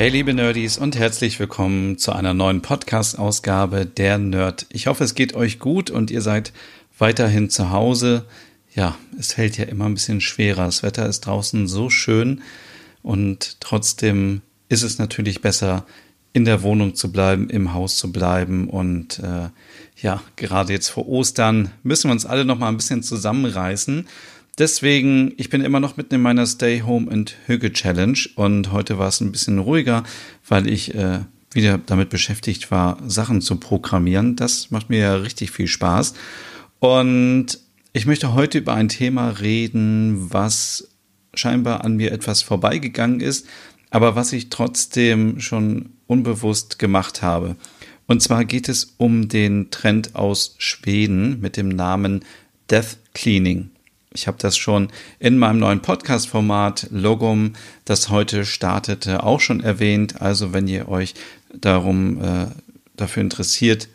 Hey liebe Nerdies und herzlich willkommen zu einer neuen Podcast-Ausgabe der Nerd. Ich hoffe, es geht euch gut und ihr seid weiterhin zu Hause. Ja, es fällt ja immer ein bisschen schwerer. Das Wetter ist draußen so schön und trotzdem ist es natürlich besser, in der Wohnung zu bleiben, im Haus zu bleiben und äh, ja, gerade jetzt vor Ostern müssen wir uns alle noch mal ein bisschen zusammenreißen Deswegen, ich bin immer noch mitten in meiner Stay Home and Hüge Challenge und heute war es ein bisschen ruhiger, weil ich äh, wieder damit beschäftigt war, Sachen zu programmieren. Das macht mir ja richtig viel Spaß. Und ich möchte heute über ein Thema reden, was scheinbar an mir etwas vorbeigegangen ist, aber was ich trotzdem schon unbewusst gemacht habe. Und zwar geht es um den Trend aus Schweden mit dem Namen Death Cleaning. Ich habe das schon in meinem neuen Podcast-Format Logum, das heute startete, auch schon erwähnt. Also wenn ihr euch darum äh, dafür interessiert,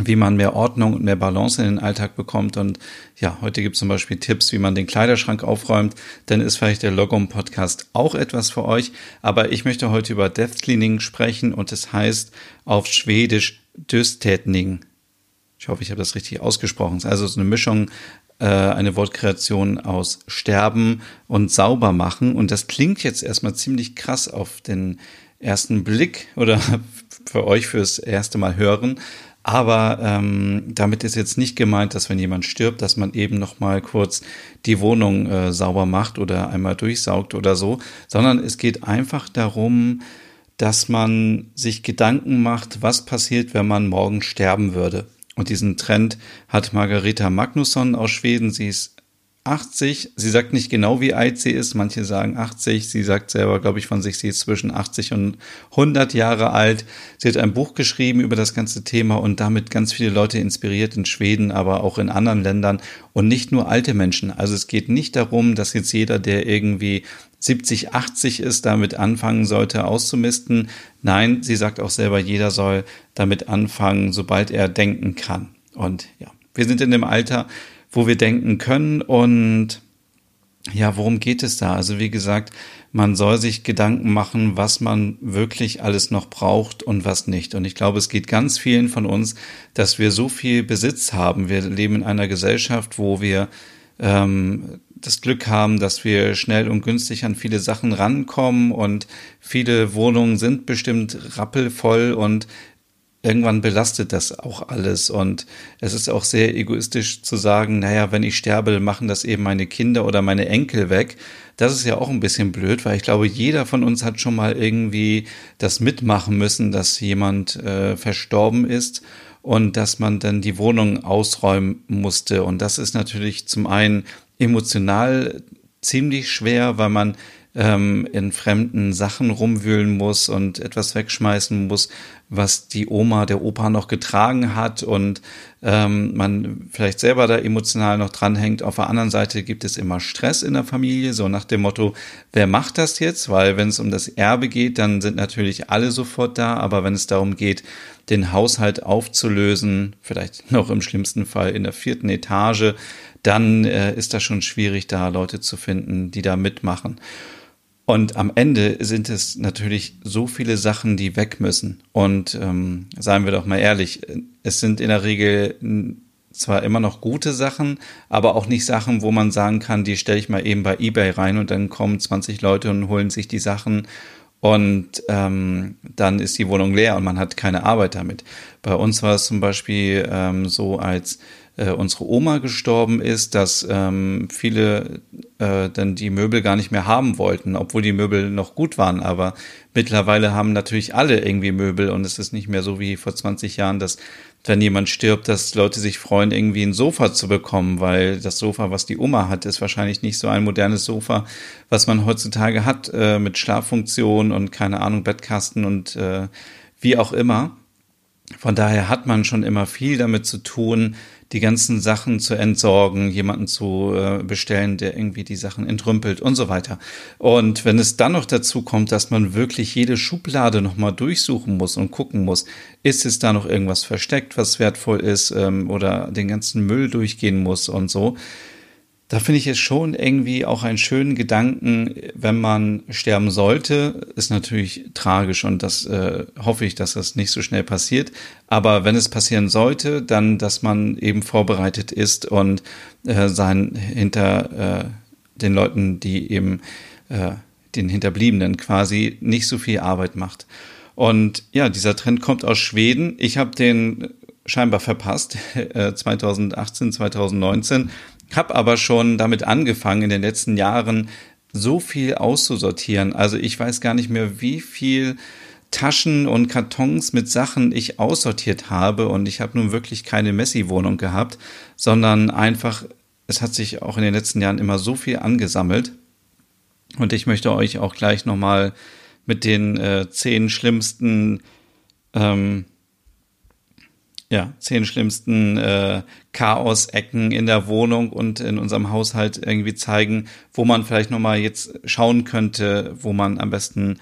wie man mehr Ordnung und mehr Balance in den Alltag bekommt. Und ja, heute gibt es zum Beispiel Tipps, wie man den Kleiderschrank aufräumt. Dann ist vielleicht der Logum Podcast auch etwas für euch. Aber ich möchte heute über Death Cleaning sprechen und es heißt auf Schwedisch Dystätning. Ich hoffe, ich habe das richtig ausgesprochen. Es ist also so eine Mischung äh, eine Wortkreation aus sterben und sauber machen. Und das klingt jetzt erstmal ziemlich krass auf den ersten Blick oder für euch fürs erste Mal hören. Aber ähm, damit ist jetzt nicht gemeint, dass wenn jemand stirbt, dass man eben noch mal kurz die Wohnung äh, sauber macht oder einmal durchsaugt oder so, sondern es geht einfach darum, dass man sich Gedanken macht, was passiert, wenn man morgen sterben würde. Und diesen Trend hat Margareta Magnusson aus Schweden. Sie ist 80. Sie sagt nicht genau, wie alt sie ist. Manche sagen 80. Sie sagt selber, glaube ich, von sich, sie ist zwischen 80 und 100 Jahre alt. Sie hat ein Buch geschrieben über das ganze Thema und damit ganz viele Leute inspiriert in Schweden, aber auch in anderen Ländern und nicht nur alte Menschen. Also es geht nicht darum, dass jetzt jeder, der irgendwie 70, 80 ist, damit anfangen sollte auszumisten. Nein, sie sagt auch selber, jeder soll damit anfangen, sobald er denken kann. Und ja, wir sind in dem Alter, wo wir denken können und ja, worum geht es da? Also wie gesagt, man soll sich Gedanken machen, was man wirklich alles noch braucht und was nicht. Und ich glaube, es geht ganz vielen von uns, dass wir so viel Besitz haben. Wir leben in einer Gesellschaft, wo wir ähm, das Glück haben, dass wir schnell und günstig an viele Sachen rankommen und viele Wohnungen sind bestimmt rappelvoll und irgendwann belastet das auch alles und es ist auch sehr egoistisch zu sagen, naja, wenn ich sterbe, machen das eben meine Kinder oder meine Enkel weg. Das ist ja auch ein bisschen blöd, weil ich glaube, jeder von uns hat schon mal irgendwie das mitmachen müssen, dass jemand äh, verstorben ist und dass man dann die Wohnung ausräumen musste. Und das ist natürlich zum einen emotional ziemlich schwer, weil man ähm, in fremden Sachen rumwühlen muss und etwas wegschmeißen muss, was die Oma, der Opa noch getragen hat und ähm, man vielleicht selber da emotional noch dranhängt. Auf der anderen Seite gibt es immer Stress in der Familie, so nach dem Motto, wer macht das jetzt? Weil wenn es um das Erbe geht, dann sind natürlich alle sofort da, aber wenn es darum geht, den Haushalt aufzulösen, vielleicht noch im schlimmsten Fall in der vierten Etage, dann äh, ist das schon schwierig, da Leute zu finden, die da mitmachen. Und am Ende sind es natürlich so viele Sachen, die weg müssen. Und ähm, seien wir doch mal ehrlich, es sind in der Regel zwar immer noch gute Sachen, aber auch nicht Sachen, wo man sagen kann, die stelle ich mal eben bei eBay rein und dann kommen 20 Leute und holen sich die Sachen und ähm, dann ist die Wohnung leer und man hat keine Arbeit damit. Bei uns war es zum Beispiel ähm, so, als äh, unsere Oma gestorben ist, dass ähm, viele äh, dann die Möbel gar nicht mehr haben wollten, obwohl die Möbel noch gut waren. Aber mittlerweile haben natürlich alle irgendwie Möbel und es ist nicht mehr so wie vor 20 Jahren, dass wenn jemand stirbt, dass Leute sich freuen, irgendwie ein Sofa zu bekommen, weil das Sofa, was die Oma hat, ist wahrscheinlich nicht so ein modernes Sofa, was man heutzutage hat, äh, mit Schlaffunktion und keine Ahnung, Bettkasten und äh, wie auch immer. Von daher hat man schon immer viel damit zu tun, die ganzen Sachen zu entsorgen, jemanden zu äh, bestellen, der irgendwie die Sachen entrümpelt und so weiter. Und wenn es dann noch dazu kommt, dass man wirklich jede Schublade nochmal durchsuchen muss und gucken muss, ist es da noch irgendwas versteckt, was wertvoll ist, ähm, oder den ganzen Müll durchgehen muss und so, da finde ich es schon irgendwie auch einen schönen Gedanken, wenn man sterben sollte. Ist natürlich tragisch und das äh, hoffe ich, dass das nicht so schnell passiert. Aber wenn es passieren sollte, dann, dass man eben vorbereitet ist und äh, sein hinter äh, den Leuten, die eben äh, den Hinterbliebenen quasi nicht so viel Arbeit macht. Und ja, dieser Trend kommt aus Schweden. Ich habe den scheinbar verpasst, 2018, 2019 habe aber schon damit angefangen, in den letzten Jahren so viel auszusortieren. Also ich weiß gar nicht mehr, wie viel Taschen und Kartons mit Sachen ich aussortiert habe. Und ich habe nun wirklich keine Messi-Wohnung gehabt, sondern einfach, es hat sich auch in den letzten Jahren immer so viel angesammelt. Und ich möchte euch auch gleich nochmal mit den äh, zehn schlimmsten ähm, ja, zehn schlimmsten äh, Chaos-Ecken in der Wohnung und in unserem Haushalt irgendwie zeigen, wo man vielleicht nochmal jetzt schauen könnte, wo man am besten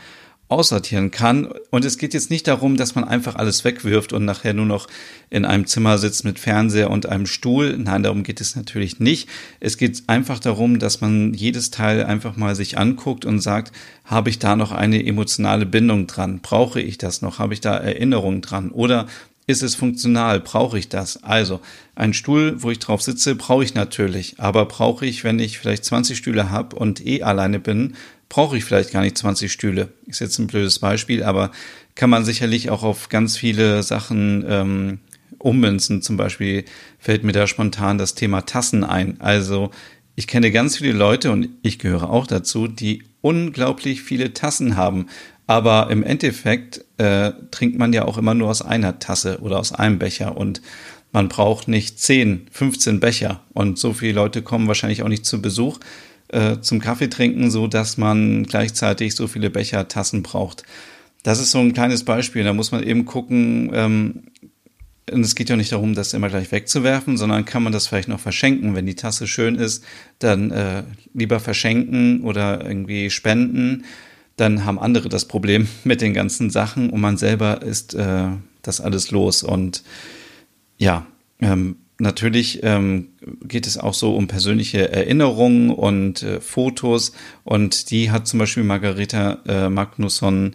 aussortieren kann. Und es geht jetzt nicht darum, dass man einfach alles wegwirft und nachher nur noch in einem Zimmer sitzt mit Fernseher und einem Stuhl. Nein, darum geht es natürlich nicht. Es geht einfach darum, dass man jedes Teil einfach mal sich anguckt und sagt, habe ich da noch eine emotionale Bindung dran? Brauche ich das noch? Habe ich da Erinnerungen dran? Oder ist es funktional? Brauche ich das? Also, ein Stuhl, wo ich drauf sitze, brauche ich natürlich. Aber brauche ich, wenn ich vielleicht 20 Stühle habe und eh alleine bin, brauche ich vielleicht gar nicht 20 Stühle. Ist jetzt ein blödes Beispiel, aber kann man sicherlich auch auf ganz viele Sachen ähm, ummünzen. Zum Beispiel fällt mir da spontan das Thema Tassen ein. Also, ich kenne ganz viele Leute und ich gehöre auch dazu, die unglaublich viele Tassen haben. Aber im Endeffekt äh, trinkt man ja auch immer nur aus einer Tasse oder aus einem Becher und man braucht nicht 10, 15 Becher. Und so viele Leute kommen wahrscheinlich auch nicht zu Besuch äh, zum Kaffee trinken, so dass man gleichzeitig so viele Becher, Tassen braucht. Das ist so ein kleines Beispiel. Da muss man eben gucken, ähm, und es geht ja nicht darum, das immer gleich wegzuwerfen, sondern kann man das vielleicht noch verschenken. Wenn die Tasse schön ist, dann äh, lieber verschenken oder irgendwie spenden dann haben andere das Problem mit den ganzen Sachen und man selber ist äh, das alles los. Und ja, ähm, natürlich ähm, geht es auch so um persönliche Erinnerungen und äh, Fotos. Und die hat zum Beispiel Margareta äh, Magnusson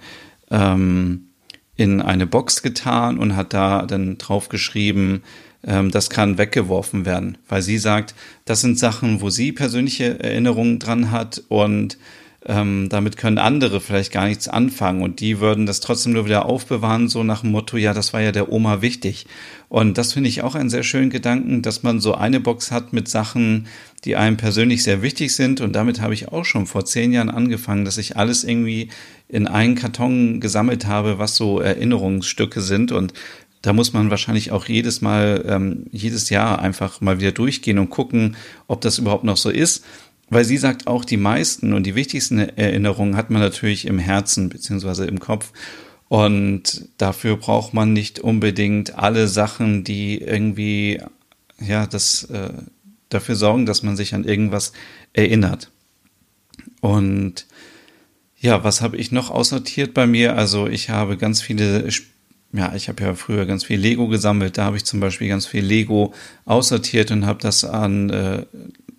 ähm, in eine Box getan und hat da dann draufgeschrieben, ähm, das kann weggeworfen werden, weil sie sagt, das sind Sachen, wo sie persönliche Erinnerungen dran hat und ähm, damit können andere vielleicht gar nichts anfangen und die würden das trotzdem nur wieder aufbewahren, so nach dem Motto, ja, das war ja der Oma wichtig. Und das finde ich auch einen sehr schönen Gedanken, dass man so eine Box hat mit Sachen, die einem persönlich sehr wichtig sind. Und damit habe ich auch schon vor zehn Jahren angefangen, dass ich alles irgendwie in einen Karton gesammelt habe, was so Erinnerungsstücke sind. Und da muss man wahrscheinlich auch jedes Mal, ähm, jedes Jahr einfach mal wieder durchgehen und gucken, ob das überhaupt noch so ist. Weil sie sagt auch, die meisten und die wichtigsten Erinnerungen hat man natürlich im Herzen beziehungsweise im Kopf. Und dafür braucht man nicht unbedingt alle Sachen, die irgendwie, ja, das äh, dafür sorgen, dass man sich an irgendwas erinnert. Und ja, was habe ich noch aussortiert bei mir? Also ich habe ganz viele, ja, ich habe ja früher ganz viel Lego gesammelt. Da habe ich zum Beispiel ganz viel Lego aussortiert und habe das an äh,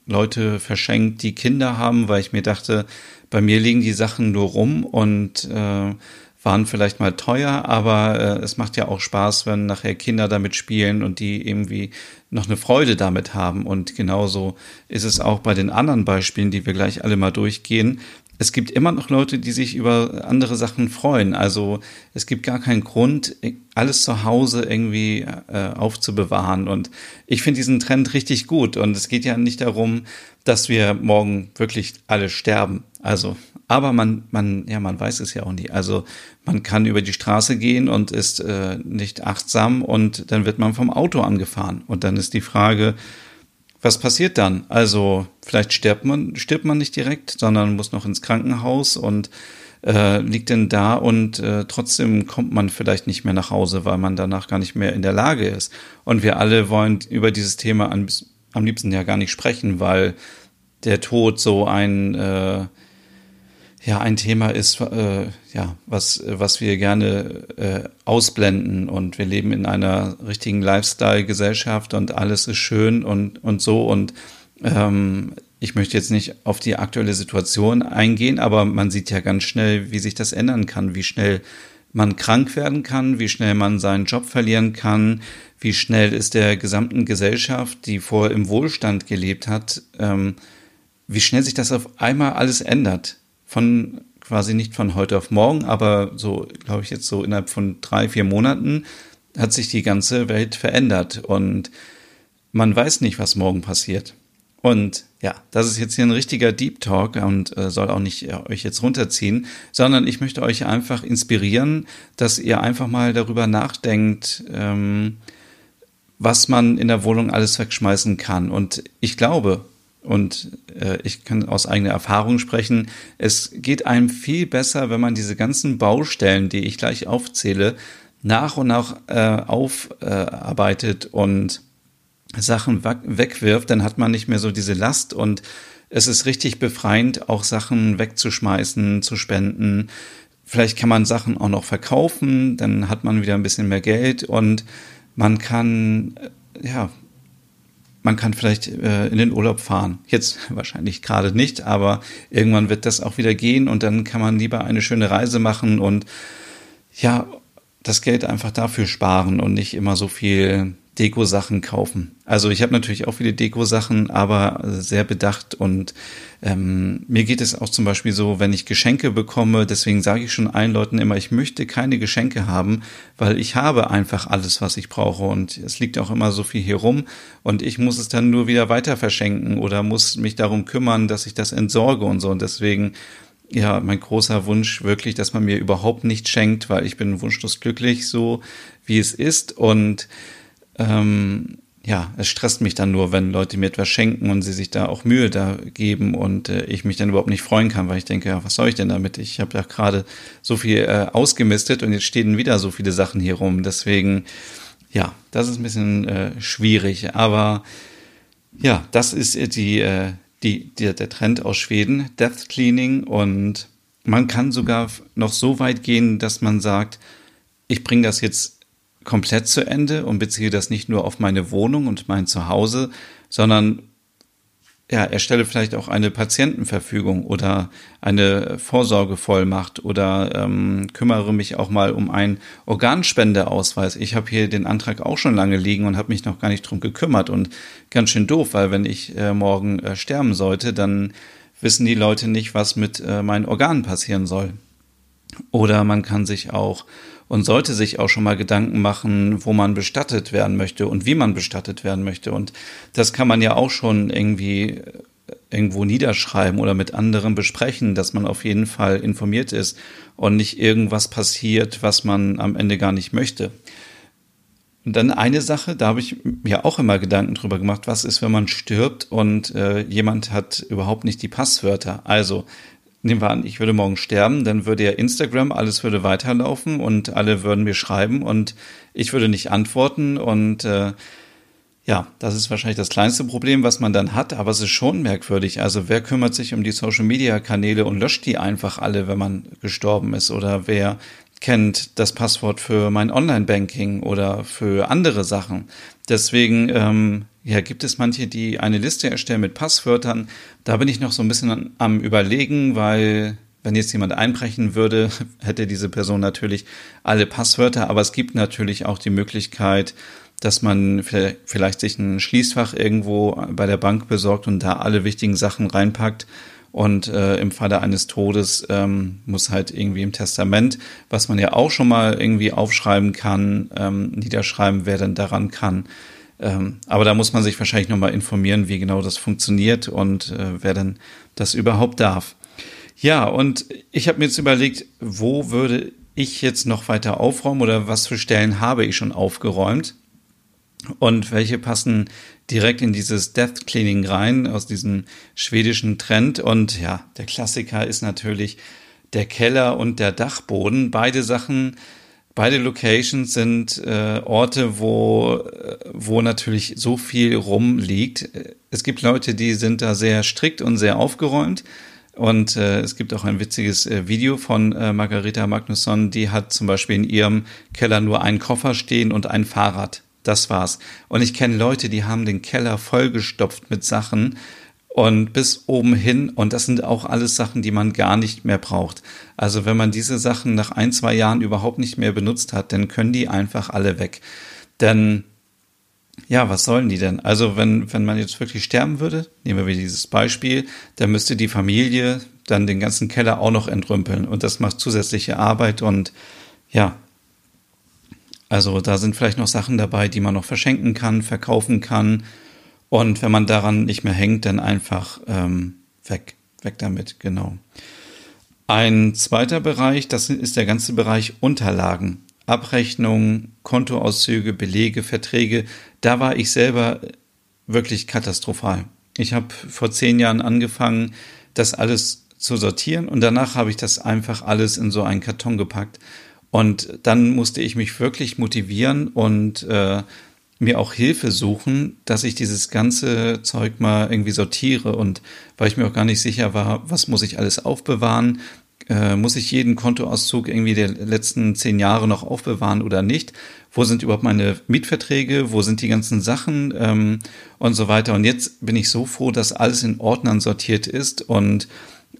Leute verschenkt, die Kinder haben, weil ich mir dachte, bei mir liegen die Sachen nur rum und äh, waren vielleicht mal teuer, aber äh, es macht ja auch Spaß, wenn nachher Kinder damit spielen und die irgendwie noch eine Freude damit haben. Und genauso ist es auch bei den anderen Beispielen, die wir gleich alle mal durchgehen. Es gibt immer noch Leute, die sich über andere Sachen freuen. Also es gibt gar keinen Grund, alles zu Hause irgendwie äh, aufzubewahren. Und ich finde diesen Trend richtig gut. Und es geht ja nicht darum, dass wir morgen wirklich alle sterben. Also, aber man, man, ja, man weiß es ja auch nie. Also man kann über die Straße gehen und ist äh, nicht achtsam und dann wird man vom Auto angefahren. Und dann ist die Frage, was passiert dann? Also vielleicht stirbt man, stirbt man nicht direkt, sondern muss noch ins Krankenhaus und äh, liegt denn da und äh, trotzdem kommt man vielleicht nicht mehr nach Hause, weil man danach gar nicht mehr in der Lage ist. Und wir alle wollen über dieses Thema am, am liebsten ja gar nicht sprechen, weil der Tod so ein äh, ja ein Thema ist, äh, ja, was, was wir gerne äh, ausblenden und wir leben in einer richtigen Lifestyle-Gesellschaft und alles ist schön und, und so und ähm, ich möchte jetzt nicht auf die aktuelle Situation eingehen, aber man sieht ja ganz schnell, wie sich das ändern kann, wie schnell man krank werden kann, wie schnell man seinen Job verlieren kann, wie schnell ist der gesamten Gesellschaft, die vor im Wohlstand gelebt hat, ähm, wie schnell sich das auf einmal alles ändert von quasi nicht von heute auf morgen, aber so, glaube ich, jetzt so innerhalb von drei, vier Monaten hat sich die ganze Welt verändert und man weiß nicht, was morgen passiert. Und ja, das ist jetzt hier ein richtiger Deep Talk und äh, soll auch nicht äh, euch jetzt runterziehen, sondern ich möchte euch einfach inspirieren, dass ihr einfach mal darüber nachdenkt, ähm, was man in der Wohnung alles wegschmeißen kann. Und ich glaube, und äh, ich kann aus eigener Erfahrung sprechen, es geht einem viel besser, wenn man diese ganzen Baustellen, die ich gleich aufzähle, nach und nach äh, aufarbeitet äh, und Sachen wegwirft, dann hat man nicht mehr so diese Last. Und es ist richtig befreiend, auch Sachen wegzuschmeißen, zu spenden. Vielleicht kann man Sachen auch noch verkaufen, dann hat man wieder ein bisschen mehr Geld. Und man kann, äh, ja, man kann vielleicht äh, in den Urlaub fahren. Jetzt wahrscheinlich gerade nicht, aber irgendwann wird das auch wieder gehen und dann kann man lieber eine schöne Reise machen und ja, das Geld einfach dafür sparen und nicht immer so viel Deko-Sachen kaufen. Also ich habe natürlich auch viele Deko-Sachen, aber sehr bedacht und ähm, mir geht es auch zum Beispiel so, wenn ich Geschenke bekomme, deswegen sage ich schon allen Leuten immer, ich möchte keine Geschenke haben, weil ich habe einfach alles, was ich brauche und es liegt auch immer so viel hier rum und ich muss es dann nur wieder weiter verschenken oder muss mich darum kümmern, dass ich das entsorge und so und deswegen ja, mein großer Wunsch wirklich, dass man mir überhaupt nichts schenkt, weil ich bin wunschlos glücklich, so wie es ist und ähm, ja, es stresst mich dann nur, wenn Leute mir etwas schenken und sie sich da auch Mühe da geben und äh, ich mich dann überhaupt nicht freuen kann, weil ich denke, ja, was soll ich denn damit? Ich habe ja gerade so viel äh, ausgemistet und jetzt stehen wieder so viele Sachen hier rum. Deswegen, ja, das ist ein bisschen äh, schwierig. Aber ja, das ist die, äh, die, die, der Trend aus Schweden, Death Cleaning. Und man kann sogar noch so weit gehen, dass man sagt, ich bringe das jetzt komplett zu Ende und beziehe das nicht nur auf meine Wohnung und mein Zuhause, sondern ja, erstelle vielleicht auch eine Patientenverfügung oder eine Vorsorgevollmacht oder ähm, kümmere mich auch mal um einen Organspendeausweis. Ich habe hier den Antrag auch schon lange liegen und habe mich noch gar nicht drum gekümmert und ganz schön doof, weil wenn ich äh, morgen äh, sterben sollte, dann wissen die Leute nicht, was mit äh, meinen Organen passieren soll. Oder man kann sich auch und sollte sich auch schon mal Gedanken machen, wo man bestattet werden möchte und wie man bestattet werden möchte. Und das kann man ja auch schon irgendwie äh, irgendwo niederschreiben oder mit anderen besprechen, dass man auf jeden Fall informiert ist und nicht irgendwas passiert, was man am Ende gar nicht möchte. Und dann eine Sache, da habe ich mir auch immer Gedanken drüber gemacht, was ist, wenn man stirbt und äh, jemand hat überhaupt nicht die Passwörter. Also nehmen wir an, ich würde morgen sterben, dann würde ja Instagram, alles würde weiterlaufen und alle würden mir schreiben und ich würde nicht antworten und äh, ja, das ist wahrscheinlich das kleinste Problem, was man dann hat, aber es ist schon merkwürdig. Also wer kümmert sich um die Social-Media-Kanäle und löscht die einfach alle, wenn man gestorben ist? Oder wer kennt das Passwort für mein Online-Banking oder für andere Sachen? Deswegen ähm, ja, gibt es manche, die eine Liste erstellen mit Passwörtern. Da bin ich noch so ein bisschen am Überlegen, weil wenn jetzt jemand einbrechen würde, hätte diese Person natürlich alle Passwörter, aber es gibt natürlich auch die Möglichkeit, dass man vielleicht sich ein Schließfach irgendwo bei der Bank besorgt und da alle wichtigen Sachen reinpackt Und äh, im Falle eines Todes ähm, muss halt irgendwie im Testament, was man ja auch schon mal irgendwie aufschreiben kann, ähm, niederschreiben, wer denn daran kann. Ähm, aber da muss man sich wahrscheinlich nochmal informieren, wie genau das funktioniert und äh, wer denn das überhaupt darf. Ja, und ich habe mir jetzt überlegt, wo würde ich jetzt noch weiter aufräumen oder was für Stellen habe ich schon aufgeräumt und welche passen direkt in dieses Death Cleaning rein aus diesem schwedischen Trend. Und ja, der Klassiker ist natürlich der Keller und der Dachboden. Beide Sachen, beide Locations sind äh, Orte, wo, äh, wo natürlich so viel rumliegt. Es gibt Leute, die sind da sehr strikt und sehr aufgeräumt. Und äh, es gibt auch ein witziges äh, Video von äh, Margareta Magnusson, die hat zum Beispiel in ihrem Keller nur einen Koffer stehen und ein Fahrrad. Das war's. Und ich kenne Leute, die haben den Keller vollgestopft mit Sachen und bis oben hin. Und das sind auch alles Sachen, die man gar nicht mehr braucht. Also wenn man diese Sachen nach ein, zwei Jahren überhaupt nicht mehr benutzt hat, dann können die einfach alle weg. Denn ja, was sollen die denn? Also wenn, wenn man jetzt wirklich sterben würde, nehmen wir wieder dieses Beispiel, dann müsste die Familie dann den ganzen Keller auch noch entrümpeln und das macht zusätzliche Arbeit und ja, also da sind vielleicht noch Sachen dabei, die man noch verschenken kann, verkaufen kann und wenn man daran nicht mehr hängt, dann einfach ähm, weg, weg damit, genau. Ein zweiter Bereich, das ist der ganze Bereich Unterlagen. Abrechnungen, Kontoauszüge, Belege, Verträge, da war ich selber wirklich katastrophal. Ich habe vor zehn Jahren angefangen, das alles zu sortieren und danach habe ich das einfach alles in so einen Karton gepackt. Und dann musste ich mich wirklich motivieren und äh, mir auch Hilfe suchen, dass ich dieses ganze Zeug mal irgendwie sortiere und weil ich mir auch gar nicht sicher war, was muss ich alles aufbewahren, äh, muss ich jeden Kontoauszug irgendwie der letzten zehn Jahre noch aufbewahren oder nicht? Wo sind überhaupt meine Mietverträge? Wo sind die ganzen Sachen ähm, und so weiter? Und jetzt bin ich so froh, dass alles in Ordnern sortiert ist und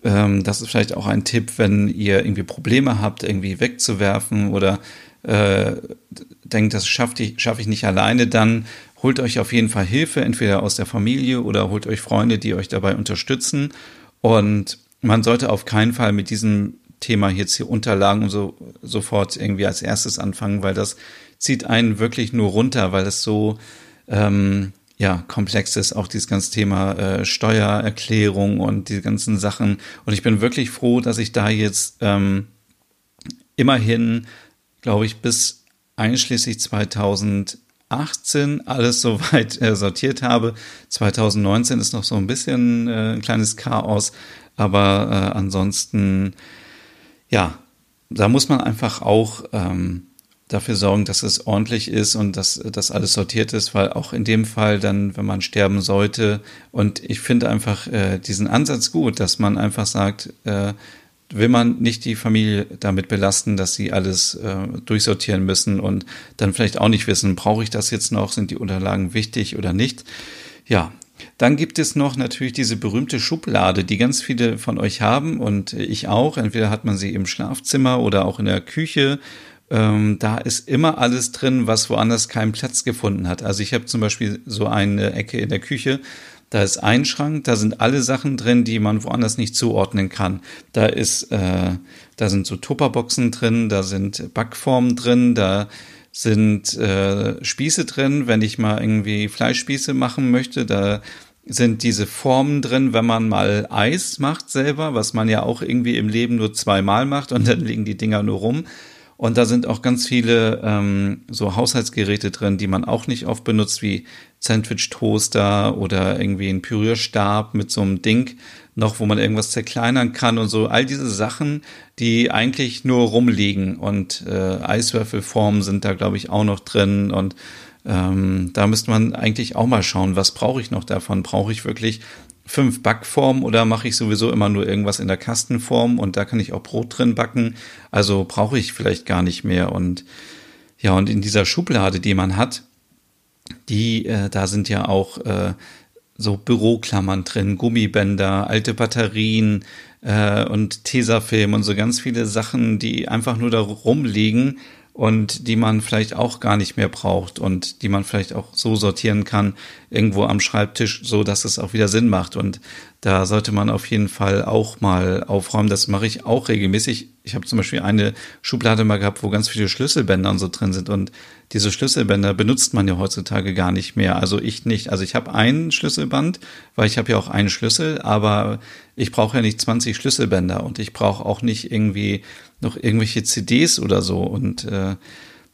ähm, das ist vielleicht auch ein Tipp, wenn ihr irgendwie Probleme habt, irgendwie wegzuwerfen oder äh, denkt, das schaffe ich, schaff ich nicht alleine, dann holt euch auf jeden Fall Hilfe, entweder aus der Familie oder holt euch Freunde, die euch dabei unterstützen. Und man sollte auf keinen Fall mit diesem Thema jetzt hier Unterlagen und so sofort irgendwie als erstes anfangen, weil das zieht einen wirklich nur runter, weil es so ähm, ja komplex ist, auch dieses ganze Thema äh, Steuererklärung und die ganzen Sachen. Und ich bin wirklich froh, dass ich da jetzt ähm, immerhin, glaube ich, bis einschließlich 2018 alles soweit äh, sortiert habe. 2019 ist noch so ein bisschen äh, ein kleines Chaos, aber äh, ansonsten, ja, da muss man einfach auch ähm, dafür sorgen, dass es ordentlich ist und dass das alles sortiert ist, weil auch in dem Fall dann, wenn man sterben sollte, und ich finde einfach äh, diesen Ansatz gut, dass man einfach sagt, äh, will man nicht die Familie damit belasten, dass sie alles äh, durchsortieren müssen und dann vielleicht auch nicht wissen, brauche ich das jetzt noch, sind die Unterlagen wichtig oder nicht. Ja, dann gibt es noch natürlich diese berühmte Schublade, die ganz viele von euch haben und ich auch. Entweder hat man sie im Schlafzimmer oder auch in der Küche. Ähm, da ist immer alles drin, was woanders keinen Platz gefunden hat. Also ich habe zum Beispiel so eine Ecke in der Küche. Da ist ein Schrank, da sind alle Sachen drin, die man woanders nicht zuordnen kann. Da ist, äh, da sind so Tupperboxen drin, da sind Backformen drin, da sind äh, Spieße drin, wenn ich mal irgendwie Fleischspieße machen möchte, da sind diese Formen drin, wenn man mal Eis macht selber, was man ja auch irgendwie im Leben nur zweimal macht und dann liegen die Dinger nur rum. Und da sind auch ganz viele ähm, so Haushaltsgeräte drin, die man auch nicht oft benutzt, wie Sandwich-Toaster oder irgendwie ein Pürierstab mit so einem Ding noch, wo man irgendwas zerkleinern kann und so. All diese Sachen, die eigentlich nur rumliegen. Und äh, Eiswürfelformen sind da, glaube ich, auch noch drin. Und ähm, da müsste man eigentlich auch mal schauen, was brauche ich noch davon? Brauche ich wirklich fünf Backformen oder mache ich sowieso immer nur irgendwas in der Kastenform und da kann ich auch Brot drin backen? Also brauche ich vielleicht gar nicht mehr. Und ja, und in dieser Schublade, die man hat, die, äh, da sind ja auch äh, so Büroklammern drin, Gummibänder, alte Batterien äh, und Tesafilm und so ganz viele Sachen, die einfach nur da rumliegen und die man vielleicht auch gar nicht mehr braucht und die man vielleicht auch so sortieren kann, irgendwo am Schreibtisch, so dass es auch wieder Sinn macht. Und da sollte man auf jeden Fall auch mal aufräumen. Das mache ich auch regelmäßig. Ich habe zum Beispiel eine Schublade mal gehabt, wo ganz viele Schlüsselbänder und so drin sind. Und diese Schlüsselbänder benutzt man ja heutzutage gar nicht mehr. Also ich nicht. Also ich habe ein Schlüsselband, weil ich habe ja auch einen Schlüssel, aber ich brauche ja nicht 20 Schlüsselbänder und ich brauche auch nicht irgendwie noch irgendwelche CDs oder so. Und äh,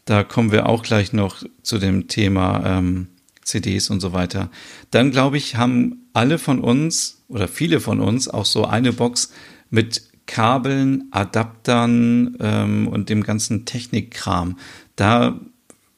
da kommen wir auch gleich noch zu dem Thema ähm, CDs und so weiter. Dann glaube ich, haben alle von uns oder viele von uns auch so eine Box mit Kabeln, Adaptern ähm, und dem ganzen Technikkram. Da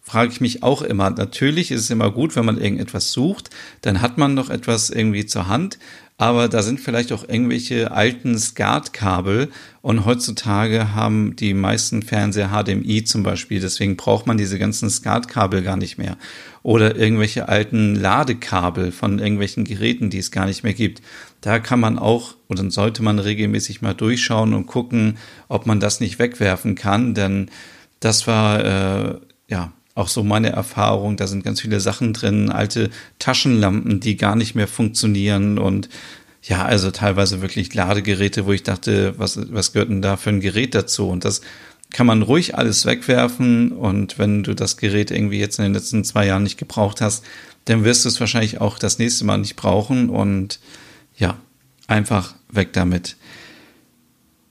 frage ich mich auch immer, natürlich ist es immer gut, wenn man irgendetwas sucht, dann hat man noch etwas irgendwie zur Hand, aber da sind vielleicht auch irgendwelche alten SCART-Kabel und heutzutage haben die meisten Fernseher HDMI zum Beispiel, deswegen braucht man diese ganzen SCART-Kabel gar nicht mehr. Oder irgendwelche alten Ladekabel von irgendwelchen Geräten, die es gar nicht mehr gibt. Da kann man auch oder sollte man regelmäßig mal durchschauen und gucken, ob man das nicht wegwerfen kann, denn das war äh, ja auch so meine Erfahrung. Da sind ganz viele Sachen drin, alte Taschenlampen, die gar nicht mehr funktionieren und ja, also teilweise wirklich Ladegeräte, wo ich dachte, was, was gehört denn da für ein Gerät dazu? Und das kann man ruhig alles wegwerfen. Und wenn du das Gerät irgendwie jetzt in den letzten zwei Jahren nicht gebraucht hast, dann wirst du es wahrscheinlich auch das nächste Mal nicht brauchen. Und ja, einfach weg damit.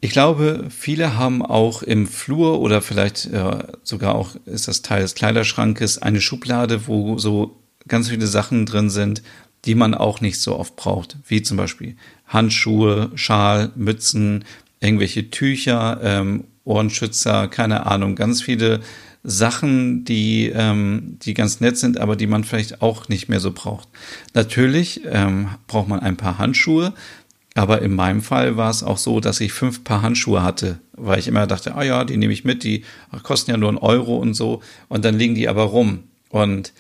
Ich glaube, viele haben auch im Flur oder vielleicht äh, sogar auch ist das Teil des Kleiderschrankes eine Schublade, wo so ganz viele Sachen drin sind, die man auch nicht so oft braucht, wie zum Beispiel Handschuhe, Schal, Mützen, irgendwelche Tücher, ähm, Ohrenschützer, keine Ahnung, ganz viele Sachen, die, ähm, die ganz nett sind, aber die man vielleicht auch nicht mehr so braucht. Natürlich ähm, braucht man ein paar Handschuhe, aber in meinem Fall war es auch so, dass ich fünf Paar Handschuhe hatte, weil ich immer dachte, ah ja, die nehme ich mit, die kosten ja nur einen Euro und so. Und dann liegen die aber rum. Und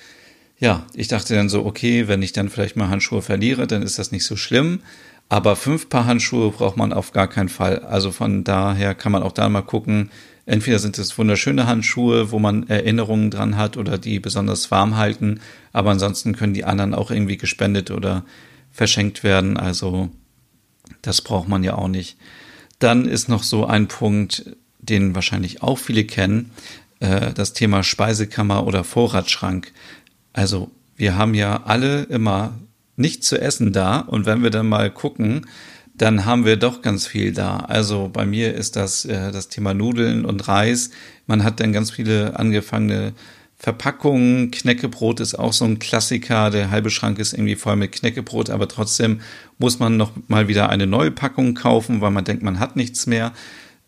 ja, ich dachte dann so, okay, wenn ich dann vielleicht mal Handschuhe verliere, dann ist das nicht so schlimm. Aber fünf Paar Handschuhe braucht man auf gar keinen Fall. Also von daher kann man auch da mal gucken. Entweder sind es wunderschöne Handschuhe, wo man Erinnerungen dran hat oder die besonders warm halten. Aber ansonsten können die anderen auch irgendwie gespendet oder verschenkt werden. Also das braucht man ja auch nicht. Dann ist noch so ein Punkt, den wahrscheinlich auch viele kennen, äh, das Thema Speisekammer oder Vorratsschrank. Also wir haben ja alle immer nichts zu essen da und wenn wir dann mal gucken, dann haben wir doch ganz viel da. Also bei mir ist das äh, das Thema Nudeln und Reis. Man hat dann ganz viele angefangene Verpackungen. Knäckebrot ist auch so ein Klassiker. Der halbe Schrank ist irgendwie voll mit Knäckebrot, aber trotzdem muss man noch mal wieder eine neue Packung kaufen, weil man denkt, man hat nichts mehr.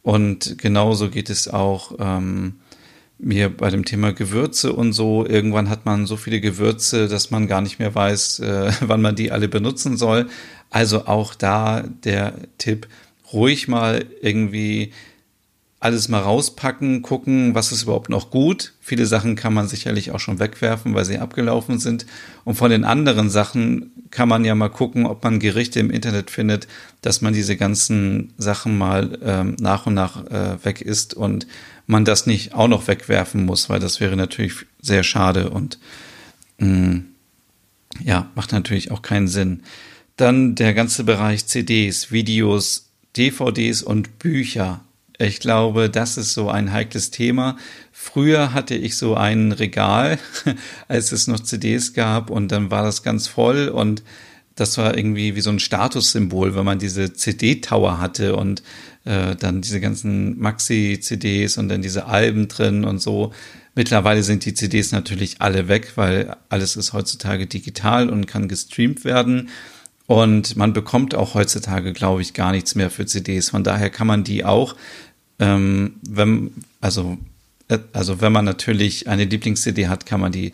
Und genauso geht es auch ähm, mir bei dem Thema Gewürze und so. Irgendwann hat man so viele Gewürze, dass man gar nicht mehr weiß, äh, wann man die alle benutzen soll. Also auch da der Tipp, ruhig mal irgendwie alles mal rauspacken, gucken, was ist überhaupt noch gut. Viele Sachen kann man sicherlich auch schon wegwerfen, weil sie abgelaufen sind. Und von den anderen Sachen kann man ja mal gucken, ob man Gerichte im Internet findet, dass man diese ganzen Sachen mal ähm, nach und nach äh, weg isst und man das nicht auch noch wegwerfen muss, weil das wäre natürlich sehr schade und mh, mm, ja, macht natürlich auch keinen Sinn. Dann der ganze Bereich CDs, Videos, DVDs und Bücher ich glaube, das ist so ein heikles Thema. Früher hatte ich so ein Regal, als es noch CDs gab und dann war das ganz voll und das war irgendwie wie so ein Statussymbol, wenn man diese CD-Tower hatte und äh, dann diese ganzen Maxi-CDs und dann diese Alben drin und so. Mittlerweile sind die CDs natürlich alle weg, weil alles ist heutzutage digital und kann gestreamt werden. Und man bekommt auch heutzutage, glaube ich, gar nichts mehr für CDs. Von daher kann man die auch ähm, wenn, also, äh, also wenn man natürlich eine Lieblings-CD hat, kann man die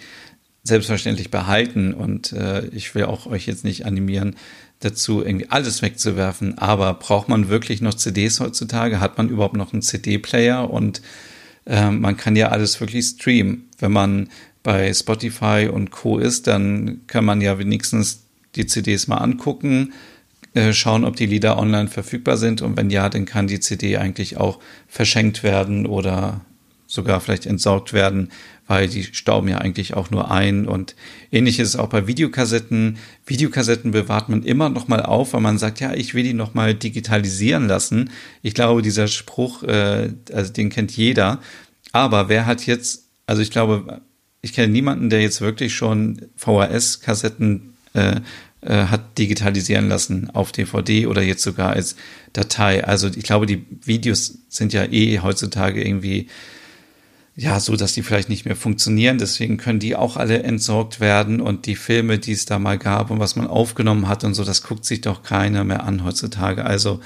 selbstverständlich behalten und äh, ich will auch euch jetzt nicht animieren, dazu irgendwie alles wegzuwerfen, aber braucht man wirklich noch CDs heutzutage? Hat man überhaupt noch einen CD-Player? Und äh, man kann ja alles wirklich streamen. Wenn man bei Spotify und Co. ist, dann kann man ja wenigstens die CDs mal angucken, äh, schauen, ob die Lieder online verfügbar sind und wenn ja, dann kann die CD eigentlich auch verschenkt werden oder sogar vielleicht entsorgt werden, weil die stauben ja eigentlich auch nur ein. Und ähnlich ist es auch bei Videokassetten. Videokassetten bewahrt man immer noch mal auf, weil man sagt, ja, ich will die noch mal digitalisieren lassen. Ich glaube, dieser Spruch, äh, also den kennt jeder. Aber wer hat jetzt, also ich glaube, ich kenne niemanden, der jetzt wirklich schon VHS-Kassetten äh, äh, hat digitalisieren lassen auf DVD oder jetzt sogar als Datei. Also ich glaube, die Videos sind ja eh heutzutage irgendwie ja, so dass die vielleicht nicht mehr funktionieren. Deswegen können die auch alle entsorgt werden und die Filme, die es da mal gab und was man aufgenommen hat und so, das guckt sich doch keiner mehr an heutzutage. Also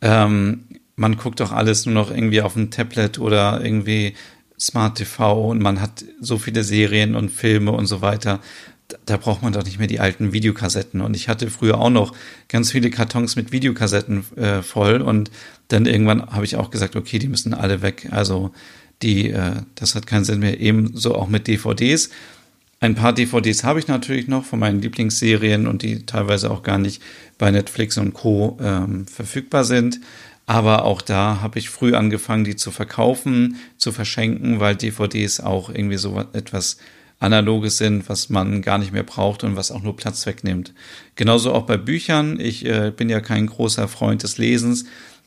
ähm, man guckt doch alles nur noch irgendwie auf dem Tablet oder irgendwie Smart TV und man hat so viele Serien und Filme und so weiter. Da, braucht man doch nicht mehr die alten Videokassetten. Und ich hatte früher auch noch ganz viele Kartons mit Videokassetten äh, voll und dann irgendwann habe ich auch gesagt, okay, die müssen alle weg. Also die, äh, das hat keinen Sinn mehr. Ebenso auch mit DVDs. Ein paar DVDs habe ich natürlich noch von meinen Lieblingsserien und die teilweise auch gar nicht bei Netflix und Co. Ähm, verfügbar sind. Aber auch da habe ich früh angefangen, die zu verkaufen, zu verschenken, weil DVDs auch irgendwie so etwas Analoges sind, was man gar nicht mehr braucht und was auch nur Platz wegnimmt. Genauso auch bei Büchern. Ich äh, bin ja kein großer Freund des Lesens,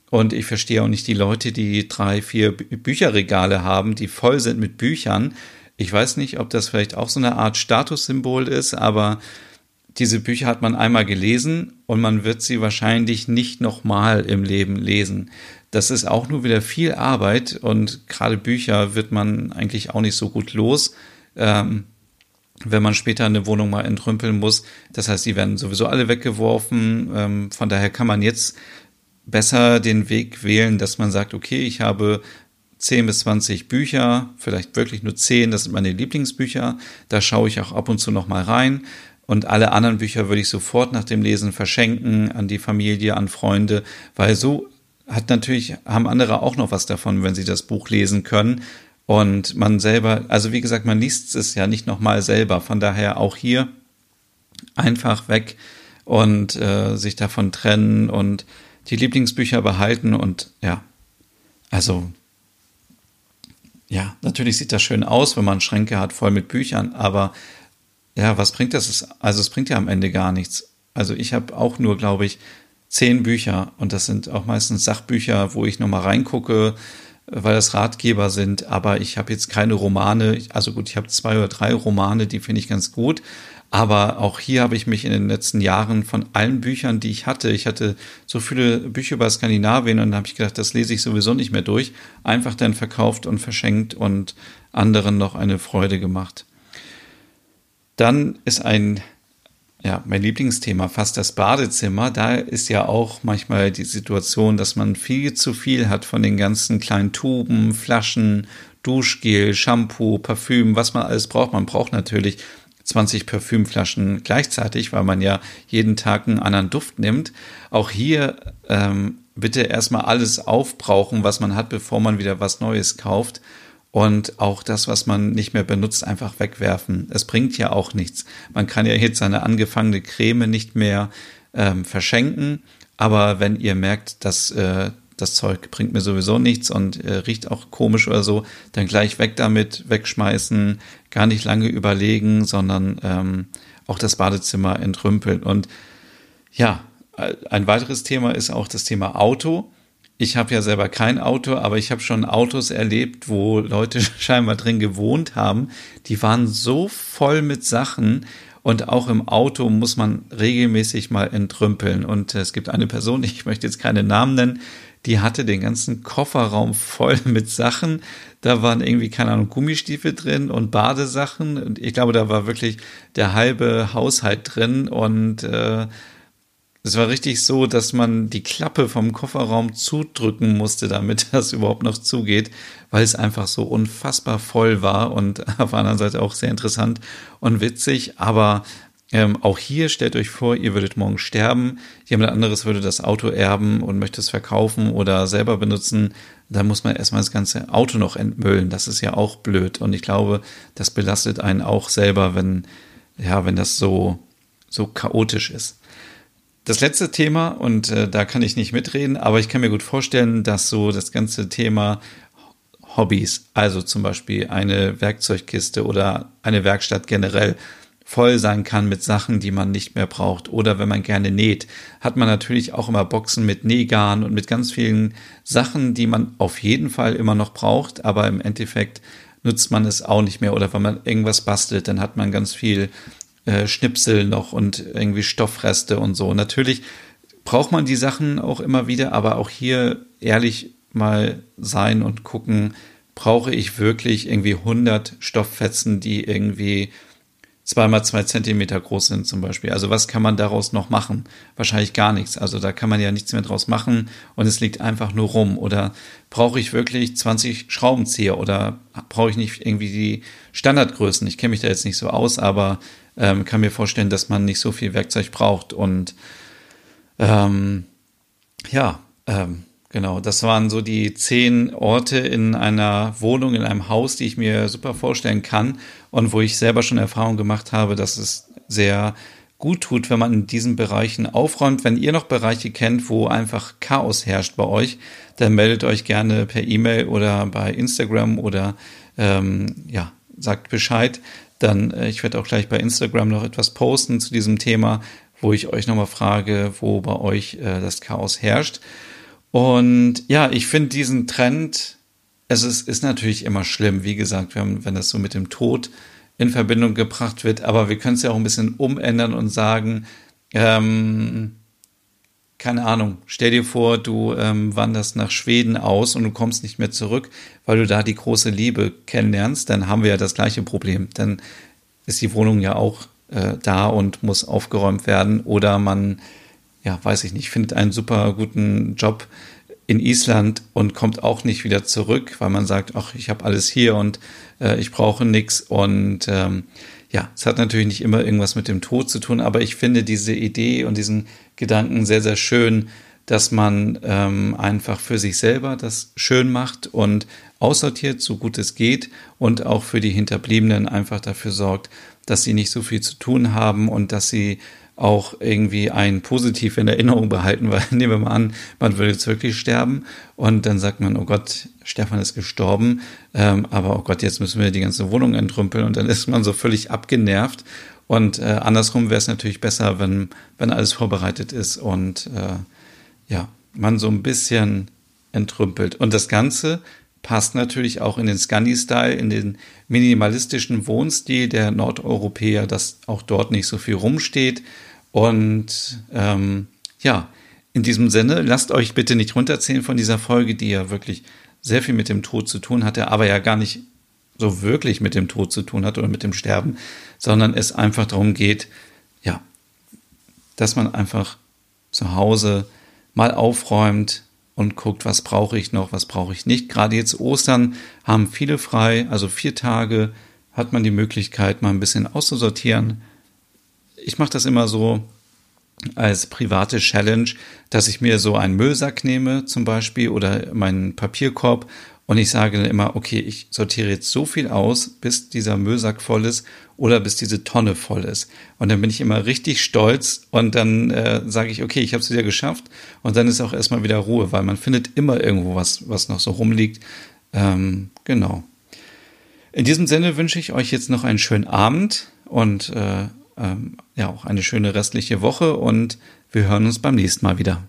und ich verstehe auch nicht die Leute, die drei, vier Bücherregale haben, die voll sind mit Büchern. Ich weiß nicht, ob das vielleicht auch so eine Art Statussymbol ist, aber diese Bücher hat man einmal gelesen und man wird sie wahrscheinlich nicht nochmal im Leben lesen. Das ist auch nur wieder viel Arbeit und gerade Bücher wird man eigentlich auch nicht so gut los, ähm, wenn man später eine Wohnung mal entrümpeln muss. Das heißt, die werden sowieso alle weggeworfen. Ähm, von daher kann man jetzt besser den Weg wählen, dass man sagt, okay, ich habe 10 bis 20 Bücher, vielleicht wirklich nur 10, das sind meine Lieblingsbücher, da schaue ich auch ab und zu noch mal rein und alle anderen Bücher würde ich sofort nach dem Lesen verschenken an die Familie, an Freunde, weil so hat natürlich haben andere auch noch was davon, wenn sie das Buch lesen können und man selber, also wie gesagt, man liest es ja nicht noch mal selber, von daher auch hier einfach weg und äh, sich davon trennen und die Lieblingsbücher behalten und ja, also ja, natürlich sieht das schön aus, wenn man Schränke hat voll mit Büchern, aber ja, was bringt das? Also es bringt ja am Ende gar nichts. Also ich habe auch nur, glaube ich, zehn Bücher und das sind auch meistens Sachbücher, wo ich nochmal reingucke, weil das Ratgeber sind, aber ich habe jetzt keine Romane, also gut, ich habe zwei oder drei Romane, die finde ich ganz gut, aber auch hier habe ich mich in den letzten Jahren von allen Büchern, die ich hatte, ich hatte so viele Bücher über Skandinavien und habe ich gedacht, das lese ich sowieso nicht mehr durch, einfach dann verkauft und verschenkt und anderen noch eine Freude gemacht. Dann ist ein, ja, mein Lieblingsthema fast das Badezimmer. Da ist ja auch manchmal die Situation, dass man viel zu viel hat von den ganzen kleinen Tuben, Flaschen, Duschgel, Shampoo, Parfüm, was man alles braucht. Man braucht natürlich 20 Parfümflaschen gleichzeitig, weil man ja jeden Tag einen anderen Duft nimmt. Auch hier ähm, bitte erstmal alles aufbrauchen, was man hat, bevor man wieder was Neues kauft. Und auch das, was man nicht mehr benutzt, einfach wegwerfen. Es bringt ja auch nichts. Man kann ja jetzt seine angefangene Creme nicht mehr ähm, verschenken. Aber wenn ihr merkt, dass äh, das Zeug bringt mir sowieso nichts und äh, riecht auch komisch oder so, dann gleich weg damit, wegschmeißen, gar nicht lange überlegen, sondern ähm, auch das Badezimmer entrümpeln. Und ja, ein weiteres Thema ist auch das Thema Auto. Ich habe ja selber kein Auto, aber ich habe schon Autos erlebt, wo Leute scheinbar drin gewohnt haben. Die waren so voll mit Sachen, und auch im Auto muss man regelmäßig mal entrümpeln. Und es gibt eine Person, ich möchte jetzt keine Namen nennen, die hatte den ganzen Kofferraum voll mit Sachen. Da waren irgendwie, keine Ahnung, Gummistiefel drin und Badesachen. Und ich glaube, da war wirklich der halbe Haushalt drin. Und äh, es war richtig so, dass man die Klappe vom Kofferraum zudrücken musste, damit das überhaupt noch zugeht, weil es einfach so unfassbar voll war und auf der anderen Seite auch sehr interessant und witzig. Aber ähm, auch hier stellt euch vor, ihr würdet morgen sterben, jemand anderes würde das Auto erben und möchte es verkaufen oder selber benutzen. Da muss man erstmal das ganze Auto noch entmüllen. Das ist ja auch blöd. Und ich glaube, das belastet einen auch selber, wenn, ja, wenn das so, so chaotisch ist. Das letzte Thema, und äh, da kann ich nicht mitreden, aber ich kann mir gut vorstellen, dass so das ganze Thema Hobbys, also zum Beispiel eine Werkzeugkiste oder eine Werkstatt generell voll sein kann mit Sachen, die man nicht mehr braucht. Oder wenn man gerne näht, hat man natürlich auch immer Boxen mit Nähgarn und mit ganz vielen Sachen, die man auf jeden Fall immer noch braucht, aber im Endeffekt nutzt man es auch nicht mehr. Oder wenn man irgendwas bastelt, dann hat man ganz viel äh, Schnipsel noch und irgendwie Stoffreste und so. Natürlich braucht man die Sachen auch immer wieder, aber auch hier ehrlich mal sein und gucken, brauche ich wirklich irgendwie 100 Stofffetzen, die irgendwie zweimal zwei Zentimeter groß sind zum Beispiel. Also was kann man daraus noch machen? Wahrscheinlich gar nichts. Also da kann man ja nichts mehr draus machen und es liegt einfach nur rum. Oder brauche ich wirklich 20 Schraubenzieher oder brauche ich nicht irgendwie die Standardgrößen? Ich kenne mich da jetzt nicht so aus, aber ähm, kann mir vorstellen, dass man nicht so viel Werkzeug braucht. Und ähm, ja, ähm, Genau, das waren so die zehn Orte in einer Wohnung, in einem Haus, die ich mir super vorstellen kann und wo ich selber schon Erfahrung gemacht habe, dass es sehr gut tut, wenn man in diesen Bereichen aufräumt. Wenn ihr noch Bereiche kennt, wo einfach Chaos herrscht bei euch, dann meldet euch gerne per E-Mail oder bei Instagram oder ähm, ja, sagt Bescheid. Dann, äh, ich werde auch gleich bei Instagram noch etwas posten zu diesem Thema, wo ich euch nochmal frage, wo bei euch äh, das Chaos herrscht. Und ja, ich finde diesen Trend, es ist, ist natürlich immer schlimm, wie gesagt, wenn, wenn das so mit dem Tod in Verbindung gebracht wird, aber wir können es ja auch ein bisschen umändern und sagen, ähm, keine Ahnung, stell dir vor, du ähm, wanderst nach Schweden aus und du kommst nicht mehr zurück, weil du da die große Liebe kennenlernst, dann haben wir ja das gleiche Problem. Dann ist die Wohnung ja auch äh, da und muss aufgeräumt werden oder man ja, weiß ich nicht, findet einen super guten Job in Island und kommt auch nicht wieder zurück, weil man sagt, ach, ich habe alles hier und äh, ich brauche nichts. Und ähm, ja, es hat natürlich nicht immer irgendwas mit dem Tod zu tun, aber ich finde diese Idee und diesen Gedanken sehr, sehr schön, dass man ähm, einfach für sich selber das schön macht und aussortiert, so gut es geht und auch für die Hinterbliebenen einfach dafür sorgt, dass sie nicht so viel zu tun haben und dass sie auch irgendwie ein positiv in Erinnerung behalten, weil nehmen wir mal an, man würde jetzt wirklich sterben und dann sagt man, oh Gott, Stefan ist gestorben, ähm, aber oh Gott, jetzt müssen wir die ganze Wohnung entrümpeln und dann ist man so völlig abgenervt. Und äh, andersrum wäre es natürlich besser, wenn, wenn alles vorbereitet ist und äh, ja, man so ein bisschen entrümpelt. Und das Ganze passt natürlich auch in den Scandi-Style, in den minimalistischen Wohnstil der Nordeuropäer, dass auch dort nicht so viel rumsteht, und ähm, ja, in diesem Sinne, lasst euch bitte nicht runterzählen von dieser Folge, die ja wirklich sehr viel mit dem Tod zu tun hatte, aber ja gar nicht so wirklich mit dem Tod zu tun hat oder mit dem Sterben, sondern es einfach darum geht, ja, dass man einfach zu Hause mal aufräumt und guckt, was brauche ich noch, was brauche ich nicht. Gerade jetzt Ostern haben viele frei, also vier Tage hat man die Möglichkeit, mal ein bisschen auszusortieren, ich mache das immer so als private Challenge, dass ich mir so einen Müllsack nehme zum Beispiel oder meinen Papierkorb und ich sage dann immer, okay, ich sortiere jetzt so viel aus, bis dieser Müllsack voll ist oder bis diese Tonne voll ist. Und dann bin ich immer richtig stolz und dann äh, sage ich, okay, ich habe es wieder geschafft und dann ist auch erstmal wieder Ruhe, weil man findet immer irgendwo was, was noch so rumliegt. Ähm, genau. In diesem Sinne wünsche ich euch jetzt noch einen schönen Abend und äh, ähm, ja auch eine schöne restliche Woche und wir hören uns beim nächsten Mal wieder.